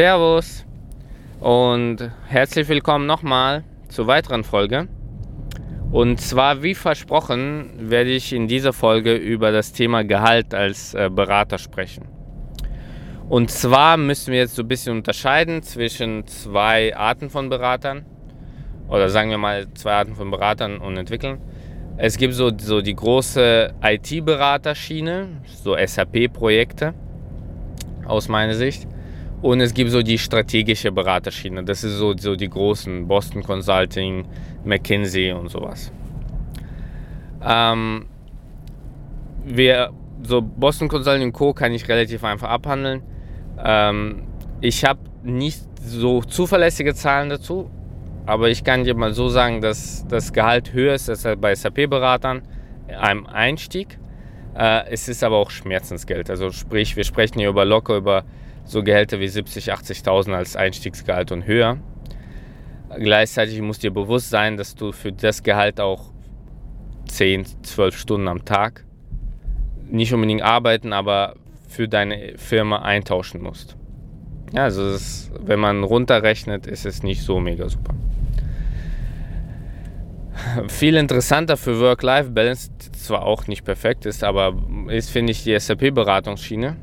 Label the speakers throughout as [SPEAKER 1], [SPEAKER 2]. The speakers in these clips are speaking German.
[SPEAKER 1] Servus und herzlich willkommen nochmal zur weiteren Folge. Und zwar, wie versprochen, werde ich in dieser Folge über das Thema Gehalt als äh, Berater sprechen. Und zwar müssen wir jetzt so ein bisschen unterscheiden zwischen zwei Arten von Beratern oder sagen wir mal zwei Arten von Beratern und Entwicklern. Es gibt so, so die große IT-Beraterschiene, so SAP-Projekte aus meiner Sicht. Und es gibt so die strategische Beraterschiene. Das ist so, so die großen Boston Consulting, McKinsey und sowas. Ähm, wir, so Boston Consulting Co. kann ich relativ einfach abhandeln. Ähm, ich habe nicht so zuverlässige Zahlen dazu, aber ich kann dir mal so sagen, dass das Gehalt höher ist als bei SAP-Beratern einem Einstieg. Äh, es ist aber auch Schmerzensgeld. Also sprich, wir sprechen hier über locker über so Gehälter wie 70, 80.000 als Einstiegsgehalt und höher. Gleichzeitig muss dir bewusst sein, dass du für das Gehalt auch 10, 12 Stunden am Tag nicht unbedingt arbeiten, aber für deine Firma eintauschen musst. Ja, also ist, wenn man runterrechnet, ist es nicht so mega super. Viel interessanter für Work-Life-Balance, zwar auch nicht perfekt ist, aber ist, finde ich, die SAP-Beratungsschiene.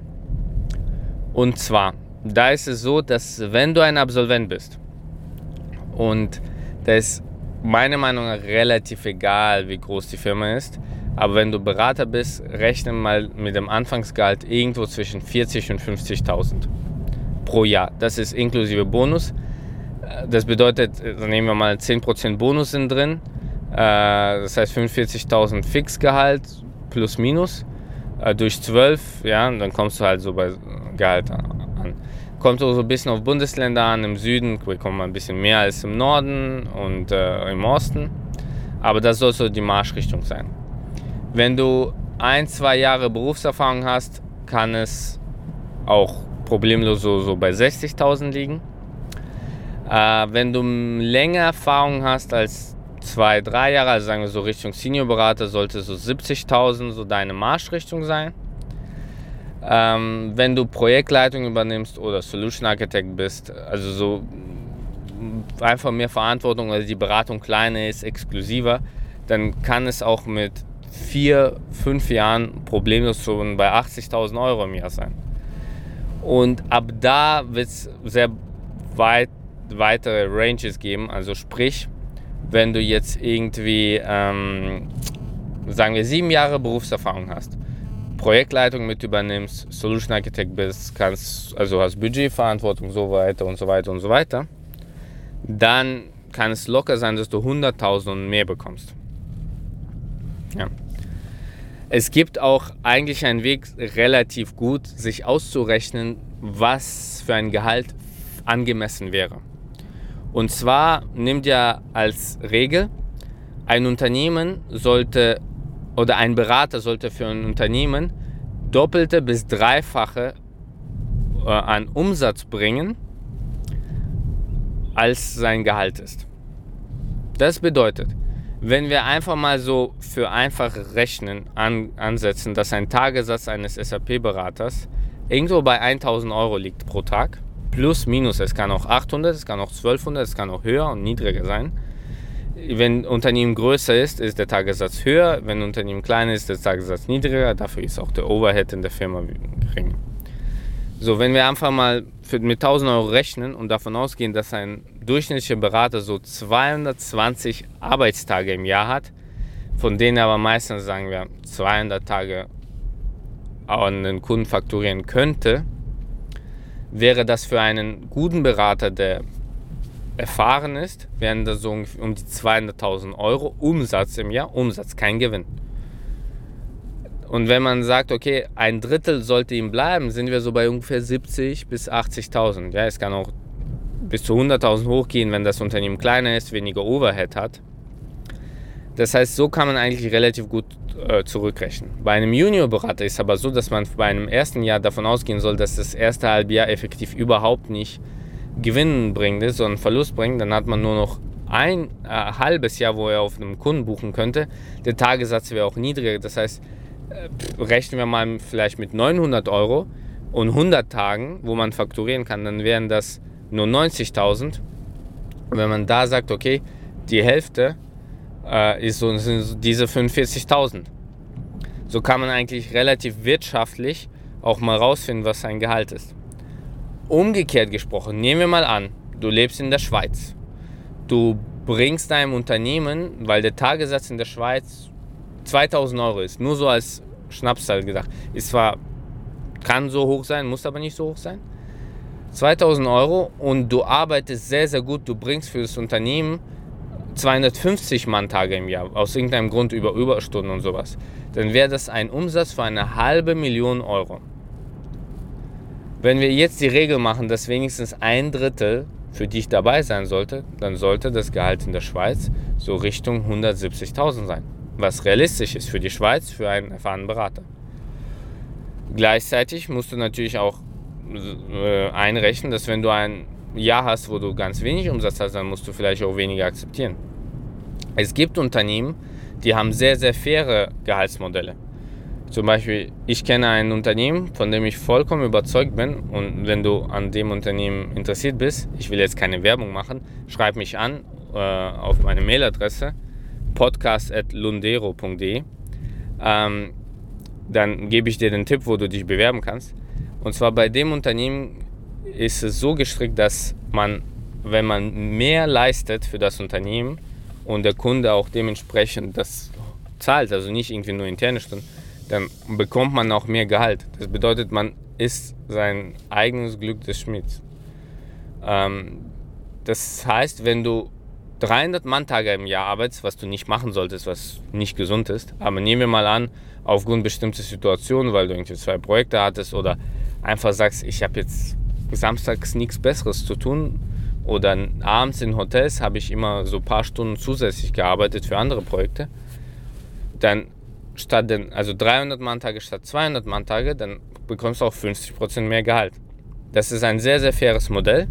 [SPEAKER 1] Und zwar, da ist es so, dass wenn du ein Absolvent bist und da ist meiner Meinung nach relativ egal, wie groß die Firma ist, aber wenn du Berater bist, rechne mal mit dem Anfangsgehalt irgendwo zwischen 40 und 50.000 pro Jahr. Das ist inklusive Bonus. Das bedeutet, nehmen wir mal 10% Bonus sind drin. Äh, das heißt 45.000 Fixgehalt plus minus äh, durch 12, ja, dann kommst du halt so bei Gehalt an. Kommt so ein bisschen auf Bundesländer an. Im Süden bekommt man ein bisschen mehr als im Norden und äh, im Osten. Aber das soll so die Marschrichtung sein. Wenn du ein, zwei Jahre Berufserfahrung hast, kann es auch problemlos so, so bei 60.000 liegen. Äh, wenn du länger Erfahrung hast als zwei, drei Jahre, also sagen wir so Richtung Seniorberater, sollte so 70.000 so deine Marschrichtung sein. Ähm, wenn du Projektleitung übernimmst oder Solution Architect bist, also so einfach mehr Verantwortung, weil die Beratung kleiner ist, exklusiver, dann kann es auch mit vier, fünf Jahren problemlos schon bei 80.000 Euro im Jahr sein. Und ab da wird es sehr weit weitere Ranges geben. Also sprich, wenn du jetzt irgendwie, ähm, sagen wir, sieben Jahre Berufserfahrung hast, Projektleitung mit übernimmst, Solution Architect bist, kannst, also hast Budgetverantwortung, so weiter und so weiter und so weiter, dann kann es locker sein, dass du 100.000 und mehr bekommst. Ja. Es gibt auch eigentlich einen Weg, relativ gut sich auszurechnen, was für ein Gehalt angemessen wäre. Und zwar nimmt ja als Regel, ein Unternehmen sollte oder ein Berater sollte für ein Unternehmen doppelte bis dreifache äh, an Umsatz bringen, als sein Gehalt ist. Das bedeutet, wenn wir einfach mal so für einfache Rechnen an, ansetzen, dass ein Tagessatz eines SAP-Beraters irgendwo bei 1000 Euro liegt pro Tag, plus minus, es kann auch 800, es kann auch 1200, es kann auch höher und niedriger sein, wenn Unternehmen größer ist, ist der Tagessatz höher. Wenn Unternehmen kleiner ist, ist der Tagessatz niedriger. Dafür ist auch der Overhead in der Firma geringer. So, wenn wir einfach mal für, mit 1000 Euro rechnen und davon ausgehen, dass ein durchschnittlicher Berater so 220 Arbeitstage im Jahr hat, von denen aber meistens, sagen wir, 200 Tage an den Kunden fakturieren könnte, wäre das für einen guten Berater, der erfahren ist, wären das so um die 200.000 Euro Umsatz im Jahr. Umsatz, kein Gewinn. Und wenn man sagt, okay, ein Drittel sollte ihm bleiben, sind wir so bei ungefähr 70 bis 80.000. Ja, es kann auch bis zu 100.000 hochgehen, wenn das Unternehmen kleiner ist, weniger Overhead hat. Das heißt, so kann man eigentlich relativ gut äh, zurückrechnen. Bei einem Juniorberater ist es aber so, dass man bei einem ersten Jahr davon ausgehen soll, dass das erste Halbjahr effektiv überhaupt nicht Gewinn bringt, sondern Verlust bringt, dann hat man nur noch ein äh, halbes Jahr, wo er auf einem Kunden buchen könnte. Der Tagessatz wäre auch niedriger. Das heißt, äh, rechnen wir mal vielleicht mit 900 Euro. und 100 Tagen, wo man fakturieren kann, dann wären das nur 90.000. Wenn man da sagt, okay, die Hälfte äh, ist so, sind diese 45.000. So kann man eigentlich relativ wirtschaftlich auch mal rausfinden, was sein Gehalt ist. Umgekehrt gesprochen, nehmen wir mal an, du lebst in der Schweiz. Du bringst deinem Unternehmen, weil der Tagessatz in der Schweiz 2000 Euro ist, nur so als Schnapszahl gesagt, ist zwar, kann so hoch sein, muss aber nicht so hoch sein. 2000 Euro und du arbeitest sehr, sehr gut, du bringst für das Unternehmen 250 Mann-Tage im Jahr, aus irgendeinem Grund über Überstunden und sowas, dann wäre das ein Umsatz für eine halbe Million Euro. Wenn wir jetzt die Regel machen, dass wenigstens ein Drittel für dich dabei sein sollte, dann sollte das Gehalt in der Schweiz so Richtung 170.000 sein. Was realistisch ist für die Schweiz, für einen erfahrenen Berater. Gleichzeitig musst du natürlich auch äh, einrechnen, dass wenn du ein Jahr hast, wo du ganz wenig Umsatz hast, dann musst du vielleicht auch weniger akzeptieren. Es gibt Unternehmen, die haben sehr, sehr faire Gehaltsmodelle. Zum Beispiel, ich kenne ein Unternehmen, von dem ich vollkommen überzeugt bin. Und wenn du an dem Unternehmen interessiert bist, ich will jetzt keine Werbung machen, schreib mich an äh, auf meine Mailadresse podcast.lundero.de. Ähm, dann gebe ich dir den Tipp, wo du dich bewerben kannst. Und zwar bei dem Unternehmen ist es so gestrickt, dass man, wenn man mehr leistet für das Unternehmen und der Kunde auch dementsprechend das zahlt, also nicht irgendwie nur interne Stunden, dann bekommt man auch mehr Gehalt. Das bedeutet, man ist sein eigenes Glück des Schmieds. Ähm, das heißt, wenn du 300 Manntage im Jahr arbeitest, was du nicht machen solltest, was nicht gesund ist, aber nehmen wir mal an, aufgrund bestimmter Situationen, weil du irgendwie zwei Projekte hattest oder einfach sagst, ich habe jetzt samstags nichts Besseres zu tun oder abends in Hotels habe ich immer so ein paar Stunden zusätzlich gearbeitet für andere Projekte, dann statt den, also 300 Manntage statt 200 Manntage, dann bekommst du auch 50% mehr Gehalt. Das ist ein sehr, sehr faires Modell.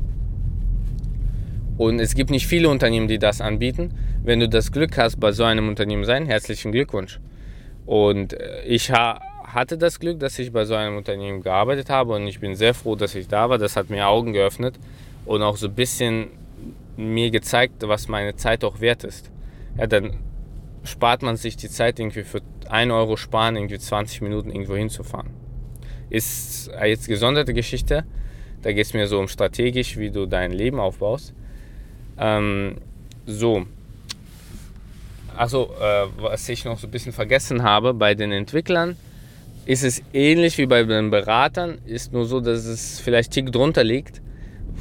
[SPEAKER 1] Und es gibt nicht viele Unternehmen, die das anbieten. Wenn du das Glück hast, bei so einem Unternehmen sein, herzlichen Glückwunsch. Und äh, ich ha hatte das Glück, dass ich bei so einem Unternehmen gearbeitet habe und ich bin sehr froh, dass ich da war. Das hat mir Augen geöffnet und auch so ein bisschen mir gezeigt, was meine Zeit auch wert ist. Ja, dann spart man sich die Zeit irgendwie für 1 Euro sparen, irgendwie 20 Minuten irgendwo hinzufahren. Ist jetzt gesonderte Geschichte. Da geht es mir so um strategisch, wie du dein Leben aufbaust. Ähm, so. Also, äh, was ich noch so ein bisschen vergessen habe, bei den Entwicklern ist es ähnlich wie bei den Beratern, ist nur so, dass es vielleicht Tick drunter liegt,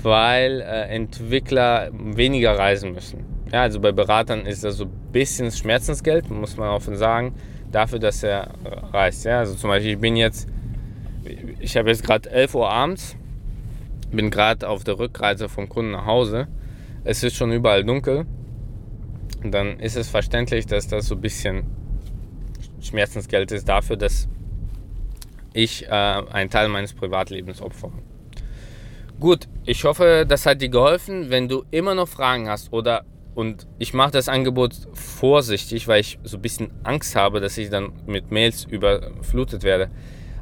[SPEAKER 1] weil äh, Entwickler weniger reisen müssen. Ja, also bei Beratern ist das so bisschen Schmerzensgeld, muss man offen sagen dafür, dass er reist. Ja? Also zum Beispiel, ich bin jetzt, ich habe jetzt gerade 11 Uhr abends, bin gerade auf der Rückreise vom Kunden nach Hause. Es ist schon überall dunkel. Dann ist es verständlich, dass das so ein bisschen Schmerzensgeld ist dafür, dass ich äh, einen Teil meines Privatlebens opfere. Gut, ich hoffe, das hat dir geholfen. Wenn du immer noch Fragen hast oder und ich mache das Angebot vorsichtig, weil ich so ein bisschen Angst habe, dass ich dann mit Mails überflutet werde.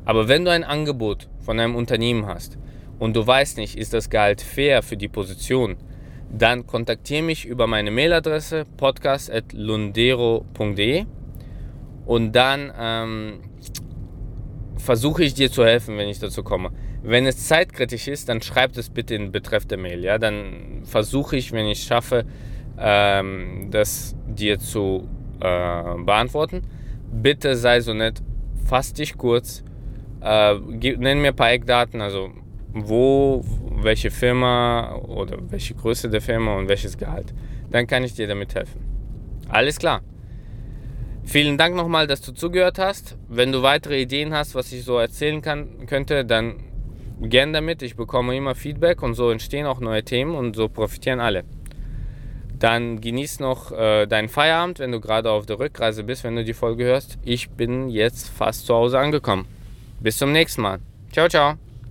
[SPEAKER 1] Aber wenn du ein Angebot von einem Unternehmen hast und du weißt nicht, ist das Gehalt fair für die Position, dann kontaktiere mich über meine Mailadresse podcast.lundero.de und dann ähm, versuche ich dir zu helfen, wenn ich dazu komme. Wenn es zeitkritisch ist, dann schreib es bitte in Betreff der Mail. Ja? Dann versuche ich, wenn ich es schaffe, ähm, das dir zu äh, beantworten. Bitte sei so nett, fass dich kurz, äh, nenn mir ein paar Eckdaten, also wo, welche Firma oder welche Größe der Firma und welches Gehalt. Dann kann ich dir damit helfen. Alles klar. Vielen Dank nochmal, dass du zugehört hast. Wenn du weitere Ideen hast, was ich so erzählen kann, könnte, dann gern damit. Ich bekomme immer Feedback und so entstehen auch neue Themen und so profitieren alle. Dann genieß noch äh, deinen Feierabend, wenn du gerade auf der Rückreise bist, wenn du die Folge hörst. Ich bin jetzt fast zu Hause angekommen. Bis zum nächsten Mal. Ciao, ciao.